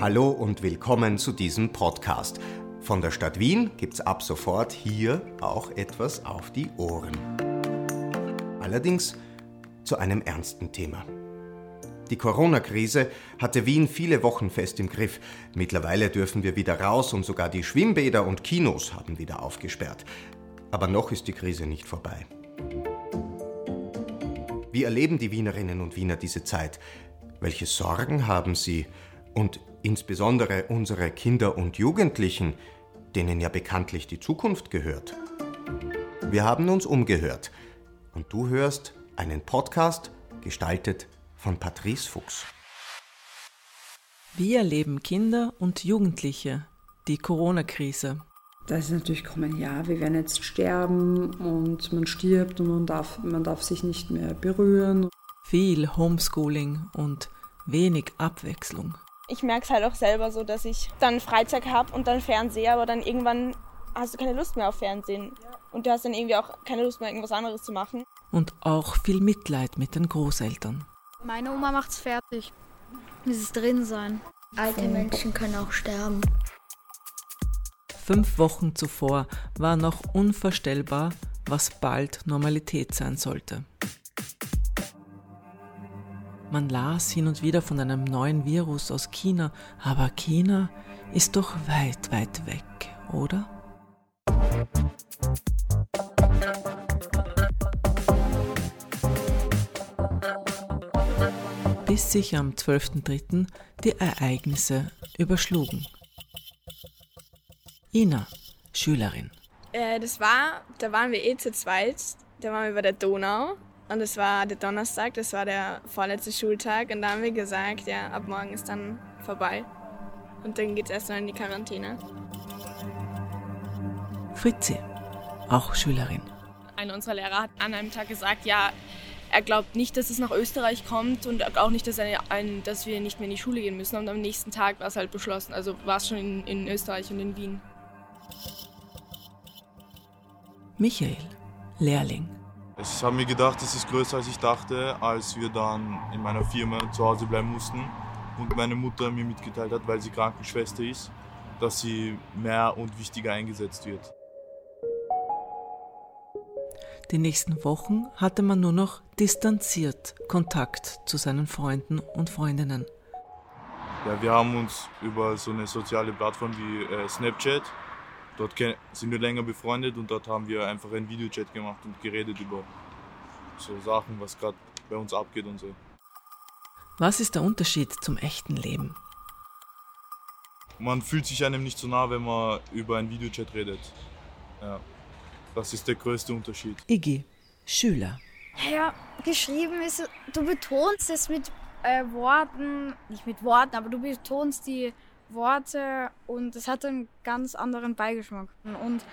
Hallo und willkommen zu diesem Podcast. Von der Stadt Wien gibt's ab sofort hier auch etwas auf die Ohren. Allerdings zu einem ernsten Thema. Die Corona-Krise hatte Wien viele Wochen fest im Griff. Mittlerweile dürfen wir wieder raus und sogar die Schwimmbäder und Kinos haben wieder aufgesperrt. Aber noch ist die Krise nicht vorbei. Wie erleben die Wienerinnen und Wiener diese Zeit? Welche Sorgen haben sie? Und insbesondere unsere Kinder und Jugendlichen, denen ja bekanntlich die Zukunft gehört. Wir haben uns umgehört und du hörst einen Podcast gestaltet von Patrice Fuchs. Wie erleben Kinder und Jugendliche die Corona-Krise? Da ist natürlich kommen, ja, wir werden jetzt sterben und man stirbt und man darf, man darf sich nicht mehr berühren. Viel Homeschooling und wenig Abwechslung ich merke es halt auch selber so, dass ich dann Freizeit habe und dann Fernseher, aber dann irgendwann hast du keine Lust mehr auf Fernsehen. Und du hast dann irgendwie auch keine Lust mehr, irgendwas anderes zu machen. Und auch viel Mitleid mit den Großeltern. Meine Oma macht's fertig. Dieses drin sein. Alte Menschen können auch sterben. Fünf Wochen zuvor war noch unvorstellbar, was bald Normalität sein sollte. Man las hin und wieder von einem neuen Virus aus China, aber China ist doch weit, weit weg, oder? Bis sich am 12.03. die Ereignisse überschlugen. Ina, Schülerin. Äh, das war, da waren wir eh zu zweit, da waren wir bei der Donau und es war der Donnerstag, das war der vorletzte Schultag. Und da haben wir gesagt, ja, ab morgen ist dann vorbei. Und dann geht es erstmal in die Quarantäne. Fritzi, auch Schülerin. Einer unserer Lehrer hat an einem Tag gesagt, ja, er glaubt nicht, dass es nach Österreich kommt und auch nicht, dass, ein, dass wir nicht mehr in die Schule gehen müssen. Und am nächsten Tag war es halt beschlossen. Also war es schon in, in Österreich und in Wien. Michael, Lehrling. Ich habe mir gedacht, es ist größer als ich dachte, als wir dann in meiner Firma zu Hause bleiben mussten und meine Mutter mir mitgeteilt hat, weil sie Krankenschwester ist, dass sie mehr und wichtiger eingesetzt wird. Die nächsten Wochen hatte man nur noch distanziert Kontakt zu seinen Freunden und Freundinnen. Ja, wir haben uns über so eine soziale Plattform wie äh, Snapchat Dort sind wir länger befreundet und dort haben wir einfach einen Videochat gemacht und geredet über so Sachen, was gerade bei uns abgeht und so. Was ist der Unterschied zum echten Leben? Man fühlt sich einem nicht so nah, wenn man über einen Videochat redet. Ja, das ist der größte Unterschied. Iggy, Schüler. Ja, geschrieben ist, du betonst es mit äh, Worten, nicht mit Worten, aber du betonst die Worte und es hat einen ganz anderen Beigeschmack. Und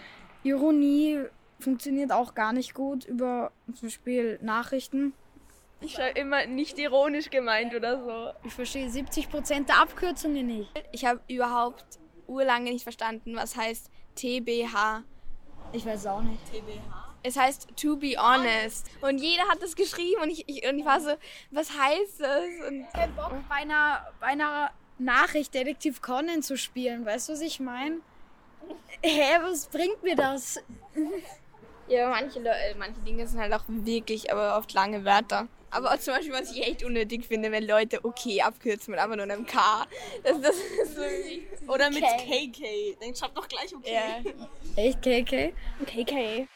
Ironie funktioniert auch gar nicht gut über zum Beispiel Nachrichten. Ich schreibe immer nicht ironisch gemeint oder so. Ich verstehe 70% der Abkürzungen nicht. Ich habe überhaupt urlange nicht verstanden, was heißt TBH. Ich weiß auch nicht. TBH? Es heißt to be honest. Und jeder hat das geschrieben und ich, ich, und ich war so, was heißt das? Und ich hätte Bock bei einer, bei einer Nachricht Detektiv Conan zu spielen. Weißt du, was ich meine? Hä, was bringt mir das? Ja, manche, äh, manche Dinge sind halt auch wirklich, aber oft lange Wörter. Aber zum Beispiel, was ich echt unnötig finde, wenn Leute okay abkürzen mit einfach nur einem K. Das, das ist so Oder mit KK. Dann schreibt doch gleich okay. Yeah. Echt KK? KK.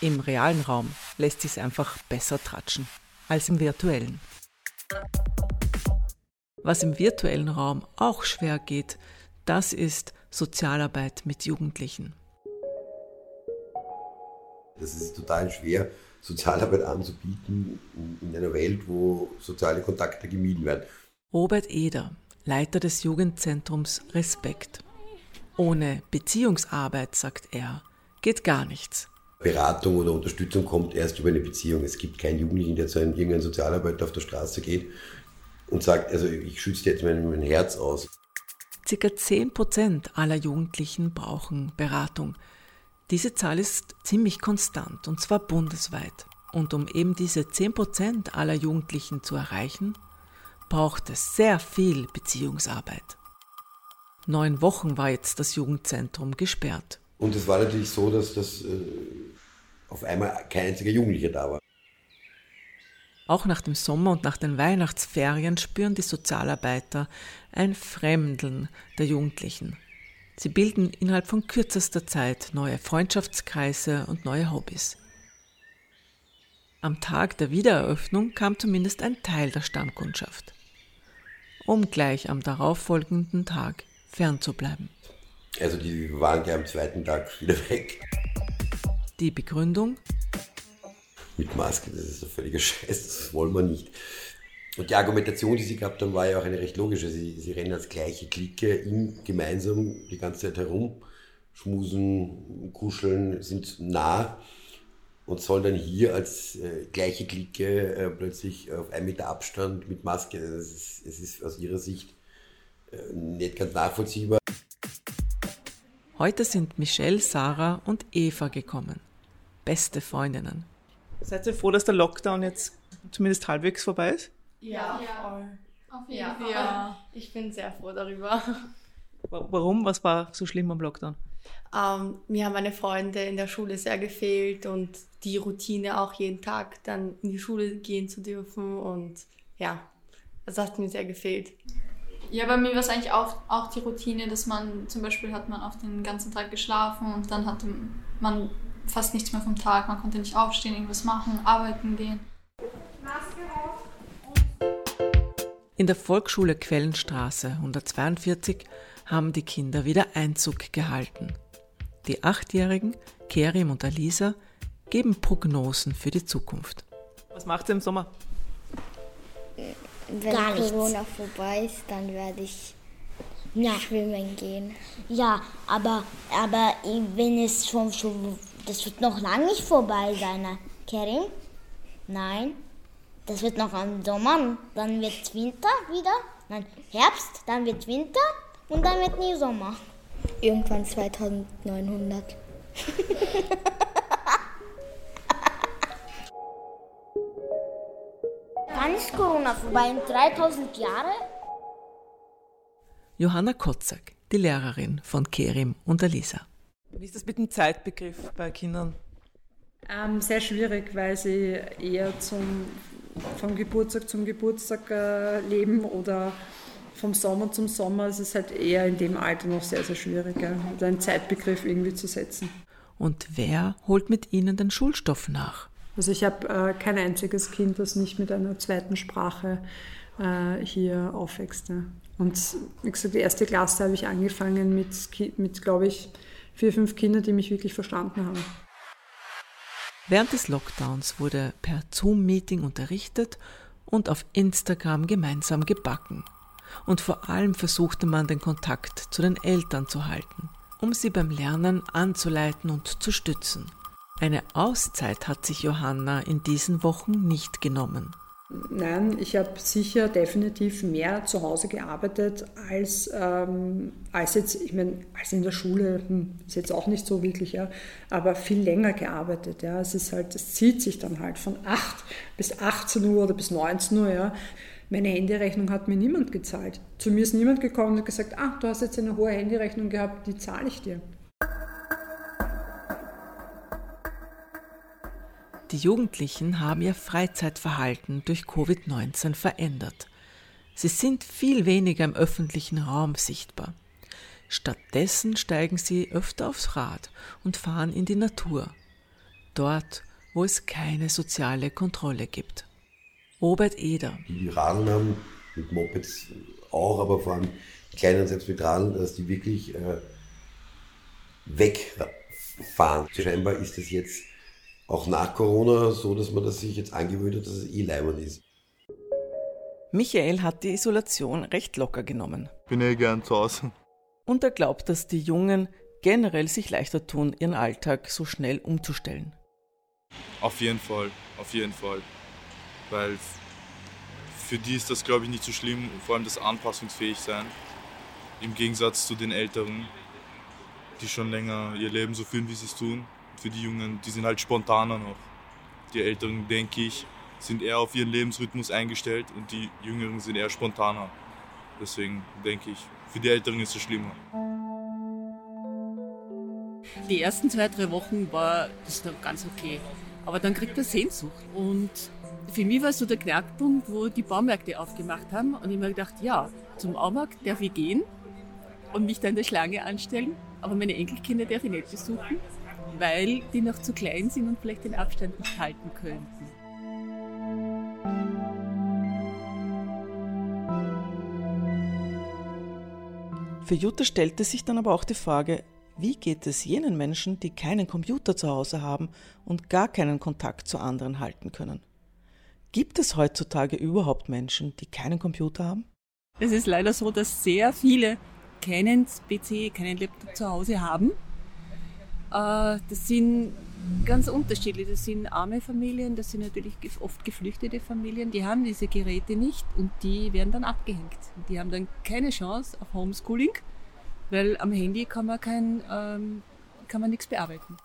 Im realen Raum lässt sich einfach besser tratschen als im virtuellen. Was im virtuellen Raum auch schwer geht, das ist Sozialarbeit mit Jugendlichen. Das ist total schwer, Sozialarbeit anzubieten in einer Welt, wo soziale Kontakte gemieden werden. Robert Eder, Leiter des Jugendzentrums Respekt. Ohne Beziehungsarbeit, sagt er, geht gar nichts. Beratung oder Unterstützung kommt erst über eine Beziehung. Es gibt keinen Jugendlichen, der zu einem irgendeinem Sozialarbeiter auf der Straße geht und sagt, also ich schütze jetzt mein, mein Herz aus. Circa 10 Prozent aller Jugendlichen brauchen Beratung. Diese Zahl ist ziemlich konstant und zwar bundesweit. Und um eben diese 10 Prozent aller Jugendlichen zu erreichen, braucht es sehr viel Beziehungsarbeit. Neun Wochen war jetzt das Jugendzentrum gesperrt. Und es war natürlich so, dass das äh, auf einmal kein einziger Jugendlicher da war. Auch nach dem Sommer und nach den Weihnachtsferien spüren die Sozialarbeiter ein Fremdeln der Jugendlichen. Sie bilden innerhalb von kürzester Zeit neue Freundschaftskreise und neue Hobbys. Am Tag der Wiedereröffnung kam zumindest ein Teil der Stammkundschaft, um gleich am darauffolgenden Tag fernzubleiben. Also die waren gleich am zweiten Tag wieder weg. Die Begründung? Mit Maske, das ist ein völliger Scheiß, das wollen wir nicht. Und die Argumentation, die sie gehabt haben, war ja auch eine recht logische. Sie, sie rennen als gleiche Clique im, gemeinsam die ganze Zeit herum, schmusen, kuscheln, sind nah und sollen dann hier als äh, gleiche Clique äh, plötzlich auf einen Meter Abstand mit Maske. Es ist, ist aus ihrer Sicht äh, nicht ganz nachvollziehbar. Heute sind Michelle, Sarah und Eva gekommen. Beste Freundinnen. Seid ihr froh, dass der Lockdown jetzt zumindest halbwegs vorbei ist? Ja, Ja. voll. Auf jeden Ja. Fall. Ja. Ich bin sehr froh darüber. Wa- Warum? Was war so schlimm am Lockdown? Ähm, mir haben meine Freunde in der Schule sehr gefehlt und die Routine auch jeden Tag dann in die Schule gehen zu dürfen und ja, das hat mir sehr gefehlt. Ja, bei mir war es eigentlich auch, auch die Routine, dass man zum Beispiel hat man auf den ganzen Tag geschlafen und dann hatte man fast nichts mehr vom Tag. Man konnte nicht aufstehen, irgendwas machen, arbeiten gehen. In der Volksschule Quellenstraße 142 haben die Kinder wieder Einzug gehalten. Die Achtjährigen, Kerim und Alisa, geben Prognosen für die Zukunft. Was macht ihr im Sommer? Wenn Gar nichts. Corona vorbei ist, dann werde ich schwimmen gehen. Ja, aber, aber wenn es schon, schon, das wird noch lange nicht vorbei sein, ne? Kerim? Nein, das wird noch im Sommer, dann wird Winter wieder, dann Herbst, dann wird Winter und dann wird nie Sommer. Irgendwann 2900. Wann ist Corona vorbei? In 3000 Jahre? Johanna Kotzak, die Lehrerin von Kerim und Alisa. Wie ist das mit dem Zeitbegriff bei Kindern? Ähm, sehr schwierig, weil sie eher zum, vom Geburtstag zum Geburtstag äh, leben oder vom Sommer zum Sommer. Es ist halt eher in dem Alter noch sehr, sehr schwierig, ja, einen Zeitbegriff irgendwie zu setzen. Und wer holt mit ihnen den Schulstoff nach? Also ich habe äh, kein einziges Kind, das nicht mit einer zweiten Sprache äh, hier aufwächst. Ja. Und wie gesagt, die erste Klasse habe ich angefangen mit, mit glaube ich, vier, fünf Kindern, die mich wirklich verstanden haben. Während des Lockdowns wurde per Zoom-Meeting unterrichtet und auf Instagram gemeinsam gebacken. Und vor allem versuchte man den Kontakt zu den Eltern zu halten, um sie beim Lernen anzuleiten und zu stützen. Eine Auszeit hat sich Johanna in diesen Wochen nicht genommen. Nein, ich habe sicher definitiv mehr zu Hause gearbeitet als, ähm, als jetzt, ich meine, als in der Schule, hm, ist jetzt auch nicht so wirklich, ja, aber viel länger gearbeitet. Ja. Es ist halt, es zieht sich dann halt von 8 bis 18 Uhr oder bis 19 Uhr, ja. Meine Handyrechnung hat mir niemand gezahlt. Zu mir ist niemand gekommen und gesagt, ah, du hast jetzt eine hohe Handyrechnung gehabt, die zahle ich dir. Die Jugendlichen haben ihr Freizeitverhalten durch Covid-19 verändert. Sie sind viel weniger im öffentlichen Raum sichtbar. Stattdessen steigen sie öfter aufs Rad und fahren in die Natur. Dort, wo es keine soziale Kontrolle gibt. Robert Eder. Die Radeln haben, mit Mopeds auch, aber vor allem Kleinen selbst mit Radeln, dass die wirklich äh, wegfahren. Scheinbar ist das jetzt auch nach Corona so, dass man das sich jetzt angewöhnt hat, dass es eh leimend ist. Michael hat die Isolation recht locker genommen. Bin eh gern zu Hause. Und er glaubt, dass die Jungen generell sich leichter tun, ihren Alltag so schnell umzustellen. Auf jeden Fall, auf jeden Fall. Weil für die ist das, glaube ich, nicht so schlimm, vor allem das anpassungsfähig sein. Im Gegensatz zu den Älteren, die schon länger ihr Leben so führen, wie sie es tun. Für die Jungen, die sind halt spontaner noch. Die Älteren, denke ich, sind eher auf ihren Lebensrhythmus eingestellt und die Jüngeren sind eher spontaner. Deswegen denke ich, für die Älteren ist es schlimmer. Die ersten zwei, drei Wochen war das noch ganz okay. Aber dann kriegt er Sehnsucht. Und für mich war so der Knackpunkt, wo die Baumärkte aufgemacht haben. Und ich mir gedacht, ja, zum Baumarkt darf ich gehen und mich da in der Schlange anstellen. Aber meine Enkelkinder darf ich nicht besuchen, weil die noch zu klein sind und vielleicht den Abstand nicht halten könnten. Für Jutta stellte sich dann aber auch die Frage, wie geht es jenen Menschen, die keinen Computer zu Hause haben und gar keinen Kontakt zu anderen halten können? Gibt es heutzutage überhaupt Menschen, die keinen Computer haben? Es ist leider so, dass sehr viele keinen PC, keinen Laptop zu Hause haben. Äh, das sind ganz unterschiedlich. Das sind arme Familien, das sind natürlich oft geflüchtete Familien, die haben diese Geräte nicht und die werden dann abgehängt. Die haben dann keine Chance auf Homeschooling, weil am Handy kann man kein, ähm, kann man nichts bearbeiten.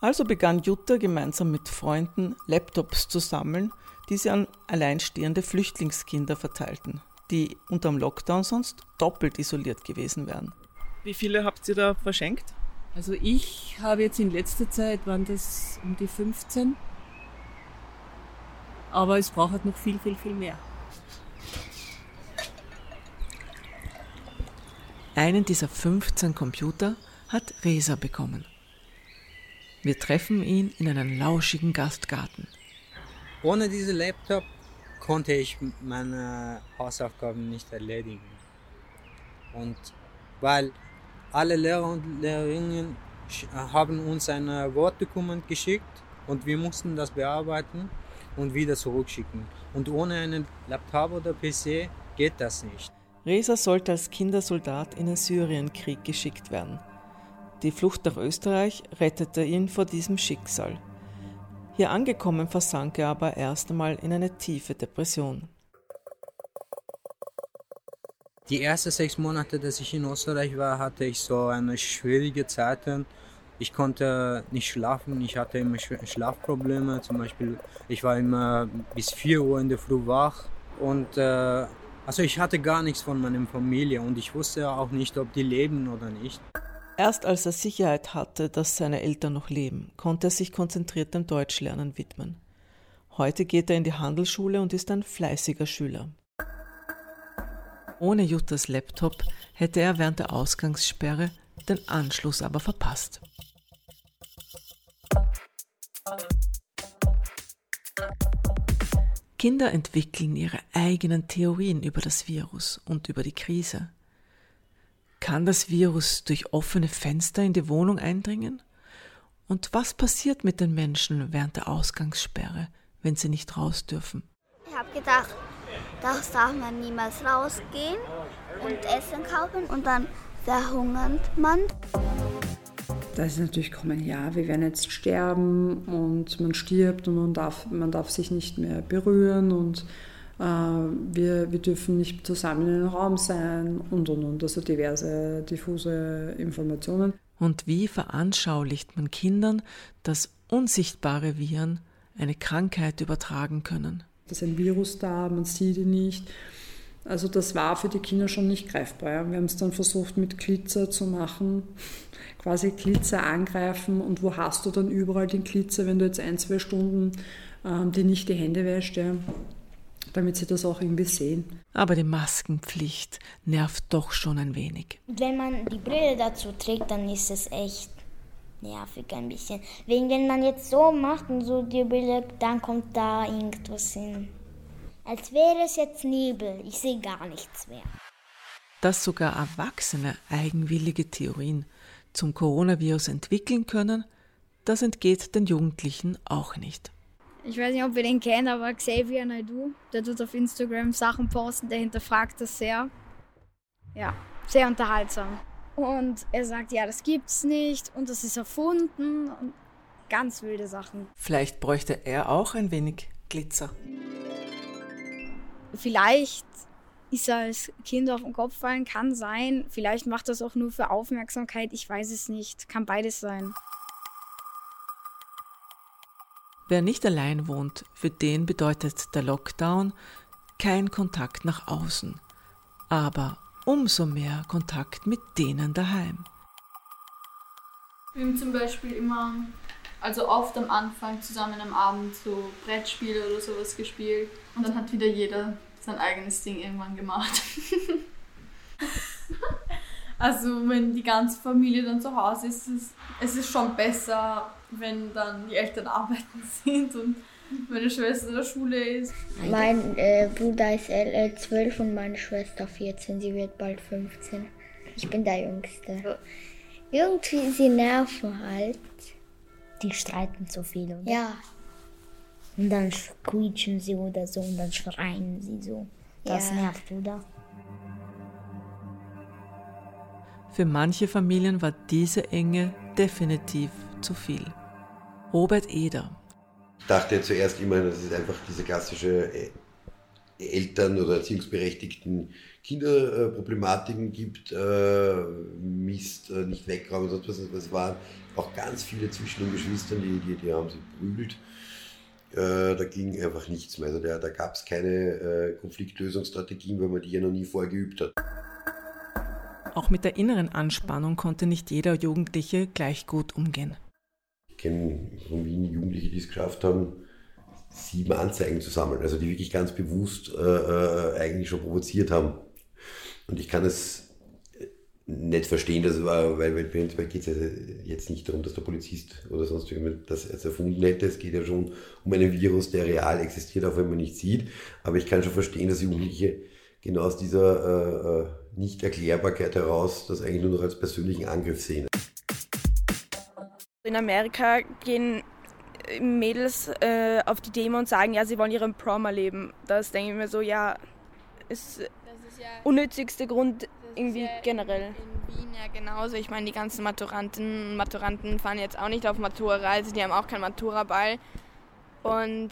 Also begann Jutta gemeinsam mit Freunden Laptops zu sammeln, die sie an alleinstehende Flüchtlingskinder verteilten, die unterm Lockdown sonst doppelt isoliert gewesen wären. Wie viele habt ihr da verschenkt? Also ich habe jetzt in letzter Zeit, waren das um die 15. Aber es braucht halt noch viel, viel, viel mehr. Einen dieser 15 Computer hat Resa bekommen. Wir treffen ihn in einem lauschigen Gastgarten. Ohne diesen Laptop konnte ich meine Hausaufgaben nicht erledigen. Und weil alle Lehrer und Lehrerinnen haben uns ein Word-Dokument geschickt und wir mussten das bearbeiten und wieder zurückschicken. Und ohne einen Laptop oder PC geht das nicht. Reza sollte als Kindersoldat in den Syrienkrieg geschickt werden. Die Flucht nach Österreich rettete ihn vor diesem Schicksal. Hier angekommen versank er aber erst einmal in eine tiefe Depression. Die ersten sechs Monate, dass ich in Österreich war, hatte ich so eine schwierige Zeit. Ich konnte nicht schlafen, ich hatte immer Schlafprobleme. Zum Beispiel, ich war immer bis 4 Uhr in der Früh wach. Und äh, also ich hatte gar nichts von meiner Familie und ich wusste auch nicht, ob die leben oder nicht. Erst als er Sicherheit hatte, dass seine Eltern noch leben, konnte er sich konzentriert dem Deutschlernen widmen. Heute geht er in die Handelsschule und ist ein fleißiger Schüler. Ohne Juttas Laptop hätte er während der Ausgangssperre den Anschluss aber verpasst. Kinder entwickeln ihre eigenen Theorien über das Virus und über die Krise. Kann das Virus durch offene Fenster in die Wohnung eindringen? Und was passiert mit den Menschen während der Ausgangssperre, wenn sie nicht raus dürfen? Ich habe gedacht, das darf man niemals rausgehen und Essen kaufen und dann verhungert man. Da ist natürlich kommen, ja, wir werden jetzt sterben und man stirbt und man darf, man darf sich nicht mehr berühren und äh, wir, wir dürfen nicht zusammen in einem Raum sein und und und. Also diverse diffuse Informationen. Und wie veranschaulicht man Kindern, dass unsichtbare Viren eine Krankheit übertragen können? Da ist ein Virus da, man sieht ihn nicht. Also das war für die Kinder schon nicht greifbar. Ja. Wir haben es dann versucht mit Glitzer zu machen, quasi Glitzer angreifen und wo hast du dann überall den Glitzer, wenn du jetzt ein, zwei Stunden ähm, die nicht die Hände wäscht, ja, damit sie das auch irgendwie sehen. Aber die Maskenpflicht nervt doch schon ein wenig. Und wenn man die Brille dazu trägt, dann ist es echt nervig ein bisschen. Wegen wenn man jetzt so macht und so die Brille, dann kommt da irgendwas hin. Als wäre es jetzt Nebel. Ich sehe gar nichts mehr. Dass sogar Erwachsene eigenwillige Theorien zum Coronavirus entwickeln können, das entgeht den Jugendlichen auch nicht. Ich weiß nicht, ob ihr den kennt, aber Xavier Naidu, der tut auf Instagram Sachen posten, der hinterfragt das sehr. Ja, sehr unterhaltsam. Und er sagt, ja, das gibt's nicht und das ist erfunden und ganz wilde Sachen. Vielleicht bräuchte er auch ein wenig Glitzer. Vielleicht ist er als Kind auf den Kopf fallen, kann sein. Vielleicht macht das auch nur für Aufmerksamkeit, ich weiß es nicht. Kann beides sein. Wer nicht allein wohnt, für den bedeutet der Lockdown kein Kontakt nach außen. aber umso mehr Kontakt mit denen daheim. Wir haben zum Beispiel immer, also oft am Anfang zusammen am Abend so Brettspiele oder sowas gespielt und dann hat wieder jeder sein eigenes Ding irgendwann gemacht. also wenn die ganze Familie dann zu Hause ist, ist es ist schon besser, wenn dann die Eltern arbeiten sind und meine Schwester in der Schule ist. Mein äh, Bruder ist äh, 12 und meine Schwester 14. Sie wird bald 15. Ich bin der Jüngste. Irgendwie, sie nerven halt. Die streiten zu viel, oder? Ja. Und dann quietschen sie oder so und dann schreien sie so. Das Ja. nervt, oder? Für manche Familien war diese Enge definitiv zu viel. Robert Eder, dachte zuerst immer, dass es einfach diese klassische äh, Eltern- oder erziehungsberechtigten Kinderproblematiken gibt, äh, Mist, äh, nicht wegräumen, sonst was. Es waren auch ganz viele zwischen den Geschwistern, die, die, die haben sich prügelt. Äh, da ging einfach nichts mehr. Also da, da gab es keine äh, Konfliktlösungsstrategien, weil man die ja noch nie vorher geübt hat. auch mit der inneren Anspannung konnte nicht jeder Jugendliche gleich gut umgehen. Kenne von Wien Jugendliche, die es geschafft haben, sieben Anzeigen zu sammeln, also die wirklich ganz bewusst äh, äh, eigentlich schon provoziert haben. Und ich kann es nicht verstehen, das war, weil, weil prinzipiell geht es ja jetzt nicht darum, dass der Polizist oder sonst jemand das jetzt erfunden hätte. Es geht ja schon um einen Virus, der real existiert, auch wenn man nicht sieht. Aber ich kann schon verstehen, dass Jugendliche genau aus dieser äh, äh, Nicht-Erklärbarkeit heraus das eigentlich nur noch als persönlichen Angriff sehen. In Amerika gehen Mädels äh, auf die Demo und sagen, ja, sie wollen ihren Prom erleben. Das denke ich mir so, ja, ist unnötigste Grund irgendwie generell. In Wien ja genauso. Ich meine, die ganzen Maturanten und Maturanten fahren jetzt auch nicht auf Matura-Reise, die haben auch keinen Matura-Ball. Und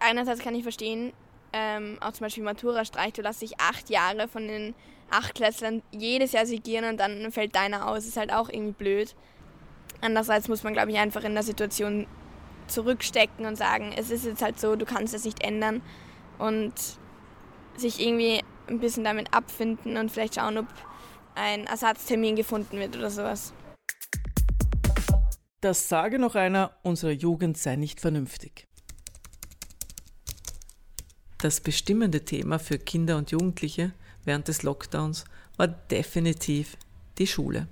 einerseits kann ich verstehen, ähm, auch zum Beispiel Matura-Streich, du lässt dich acht Jahre von den Achtklässlern jedes Jahr sigieren und dann fällt deiner aus. Ist halt auch irgendwie blöd. Andererseits muss man, glaube ich, einfach in der Situation zurückstecken und sagen, es ist jetzt halt so, du kannst es nicht ändern und sich irgendwie ein bisschen damit abfinden und vielleicht schauen, ob ein Ersatztermin gefunden wird oder sowas. Das sage noch einer, unsere Jugend sei nicht vernünftig. Das bestimmende Thema für Kinder und Jugendliche während des Lockdowns war definitiv die Schule.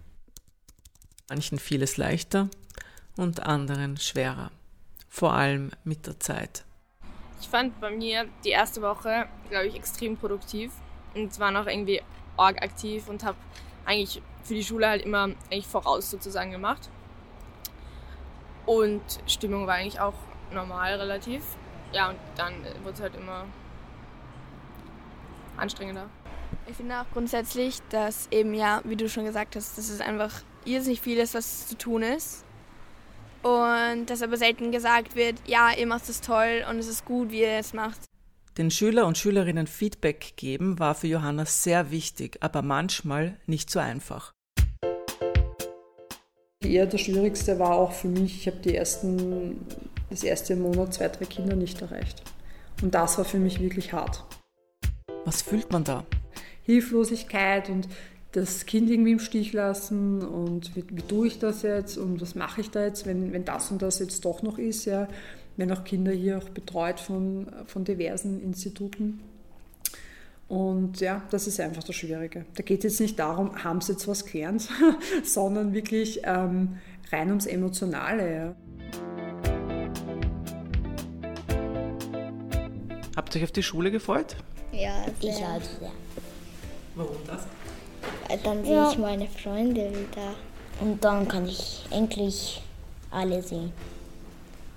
Manchen fiel es leichter und anderen schwerer, vor allem mit der Zeit. Ich fand bei mir die erste Woche, glaube ich, extrem produktiv und war noch irgendwie arg aktiv und habe eigentlich für die Schule halt immer eigentlich voraus sozusagen gemacht. Und Stimmung war eigentlich auch normal relativ. Ja, und dann wurde es halt immer anstrengender. Ich finde auch grundsätzlich, dass eben ja, wie du schon gesagt hast, dass es einfach irrsinnig viel ist, was zu tun ist. Und dass aber selten gesagt wird, ja, ihr macht es toll und es ist gut, wie ihr es macht. Den Schüler und Schülerinnen Feedback geben war für Johanna sehr wichtig, aber manchmal nicht so einfach. Eher das Schwierigste war auch für mich, ich habe die ersten, das erste Monat zwei, drei Kinder nicht erreicht. Und das war für mich wirklich hart. Was fühlt man da? Hilflosigkeit und das Kind irgendwie im Stich lassen und wie, wie tue ich das jetzt und was mache ich da jetzt, wenn, wenn das und das jetzt doch noch ist. Ja. Haben auch Kinder hier auch betreut von, von diversen Instituten. Und ja, das ist einfach das Schwierige. Da geht es jetzt nicht darum, haben sie jetzt was gelernt, sondern wirklich ähm, rein ums Emotionale. Ja. Habt ihr euch auf die Schule gefreut? Ja, Ich sehr. halt sehr. Warum das? Weil Dann sehe Ja. ich meine Freunde wieder. Und dann kann ich endlich alle sehen.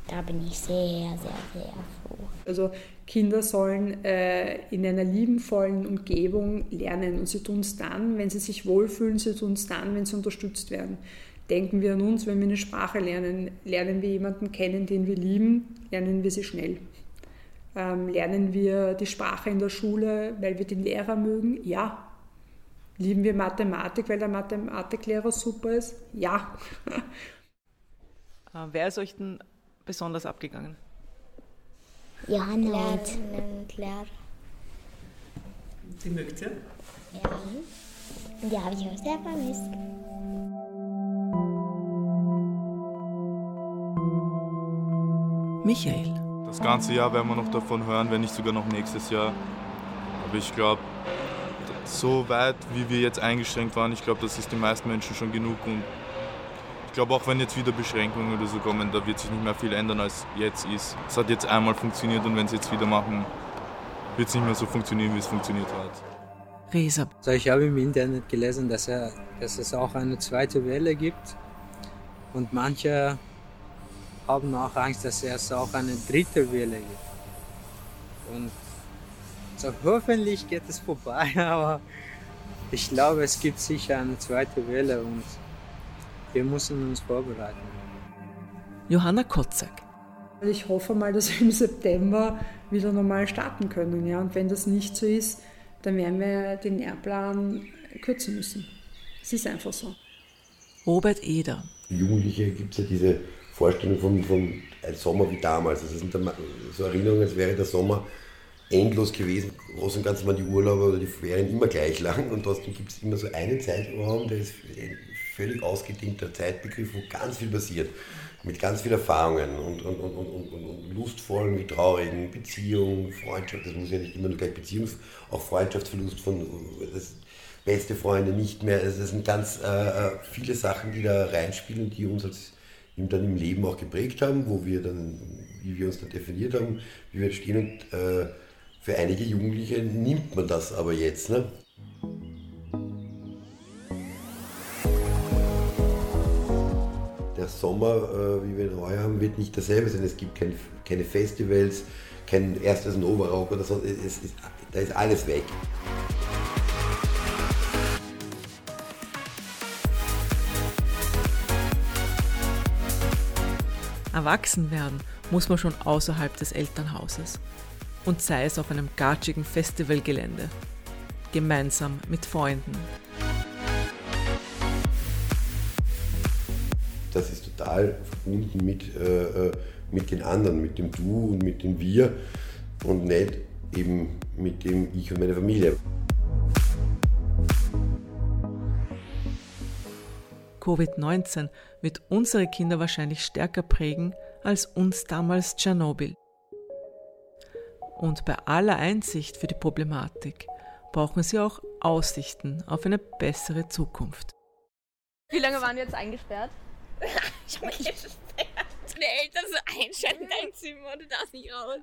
Da bin ich sehr, sehr, sehr froh. Also Kinder sollen äh, in einer liebenvollen Umgebung lernen und sie tun es dann, wenn sie sich wohlfühlen, sie tun es dann, wenn sie unterstützt werden. Denken wir an uns, wenn wir eine Sprache lernen, lernen wir jemanden kennen, den wir lieben, lernen wir sie schnell. Ähm, lernen wir die Sprache in der Schule, weil wir den Lehrer mögen? Ja. Lieben wir Mathematik, weil der Mathematiklehrer super ist? Ja. Äh, wer ist euch denn besonders abgegangen? Johanna und Lehrer. Die mögt ihr? Ja. Und die habe ich auch sehr vermisst. Michael. Das ganze Jahr werden wir noch davon hören, wenn nicht sogar noch nächstes Jahr. Aber ich glaube, so weit, wie wir jetzt eingeschränkt waren, ich glaube, das ist den meisten Menschen schon genug. Und ich glaube, auch wenn jetzt wieder Beschränkungen oder so kommen, da wird sich nicht mehr viel ändern, als jetzt ist. Es hat jetzt einmal funktioniert und wenn sie jetzt wieder machen, wird es nicht mehr so funktionieren, wie es funktioniert hat. Resa. So, ich habe im Internet gelesen, dass, er, dass es auch eine zweite Welle gibt. Und manche haben auch Angst, dass es auch eine dritte Welle gibt. Und so hoffentlich geht es vorbei, aber ich glaube, es gibt sicher eine zweite Welle und wir müssen uns vorbereiten. Johanna Kotzak. Ich hoffe mal, dass wir im September wieder normal starten können. Ja? Und wenn das nicht so ist, dann werden wir den Lehrplan kürzen müssen. Es ist einfach so. Robert Eder. Jugendliche gibt es ja diese Vorstellung von, von einem Sommer wie damals. Es sind so Erinnerungen, als wäre der Sommer endlos gewesen. Im Großen und Ganzen waren die Urlaube oder die Ferien immer gleich lang und trotzdem gibt es immer so einen Zeitraum, der ist ein völlig ausgedehnter Zeitbegriff, wo ganz viel passiert. Mit ganz vielen Erfahrungen und, und, und, und, und lustvollen wie traurigen, Beziehungen, Freundschaft, das muss ja nicht immer nur gleich Beziehung, auch Freundschaftsverlust von das beste Freunde nicht mehr. Also das sind ganz äh, viele Sachen, die da reinspielen, die uns als dann im Leben auch geprägt haben, wo wir dann, wie wir uns dann definiert haben, wie wir stehen und äh, für einige Jugendliche nimmt man das aber jetzt. Ne? Der Sommer, äh, wie wir ihn heuer haben, wird nicht dasselbe sein. Es gibt kein, keine Festivals, kein erstes Novarock oder so. Es ist, da ist alles weg. Erwachsen werden muss man schon außerhalb des Elternhauses. Und sei es auf einem gatschigen Festivalgelände. Gemeinsam mit Freunden. Das ist total verbunden mit, äh, mit den anderen, mit dem Du und mit dem Wir und nicht eben mit dem Ich und meine Familie. Covid-19 wird unsere Kinder wahrscheinlich stärker prägen als uns damals Tschernobyl. Und bei aller Einsicht für die Problematik brauchen sie auch Aussichten auf eine bessere Zukunft. Wie lange waren wir jetzt eingesperrt? ich habe mich gesperrt. Deine Eltern so einsperren in dein Zimmer, du darfst nicht raus.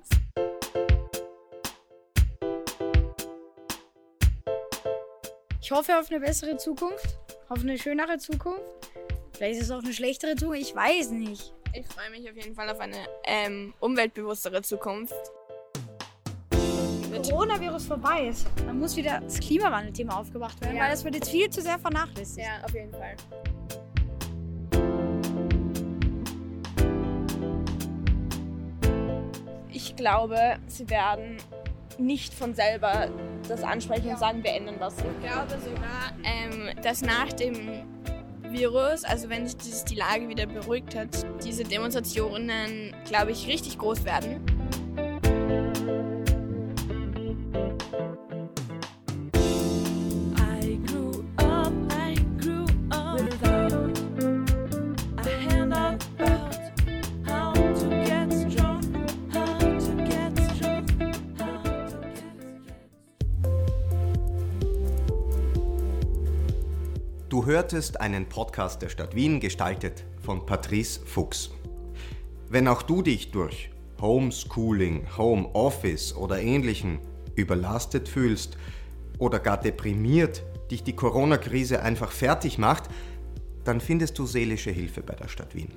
Ich hoffe auf eine bessere Zukunft, auf eine schönere Zukunft. Vielleicht ist es auch eine schlechtere Zukunft, ich weiß nicht. Ich freue mich auf jeden Fall auf eine ähm, umweltbewusstere Zukunft. Coronavirus vorbei ist, dann muss wieder das Klimawandelthema aufgebracht werden, Ja. weil das wird jetzt viel zu sehr vernachlässigt. Ja, auf jeden Fall. Ich glaube, sie werden nicht von selber das ansprechen und sagen, wir ändern was. Ich glaube sogar, ähm, dass nach dem Virus, also wenn sich die Lage wieder beruhigt hat, diese Demonstrationen, glaube ich, richtig groß werden. Hörtest einen Podcast der Stadt Wien, gestaltet von Patrice Fuchs. Wenn auch du dich durch Homeschooling, Homeoffice oder ähnlichen überlastet fühlst oder gar deprimiert dich die Corona-Krise einfach fertig macht, dann findest du seelische Hilfe bei der Stadt Wien.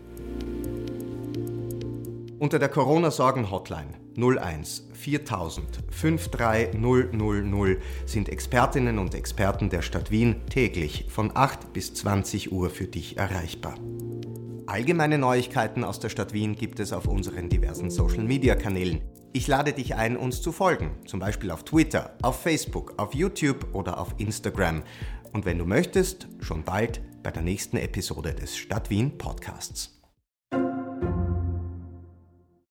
Unter der Corona-Sorgen-Hotline 01 4000 53000 sind Expertinnen und Experten der Stadt Wien täglich von 8 bis 20 Uhr für dich erreichbar. Allgemeine Neuigkeiten aus der Stadt Wien gibt es auf unseren diversen Social-Media-Kanälen. Ich lade dich ein, uns zu folgen, zum Beispiel auf Twitter, auf Facebook, auf YouTube oder auf Instagram. Und wenn du möchtest, schon bald bei der nächsten Episode des Stadt Wien Podcasts.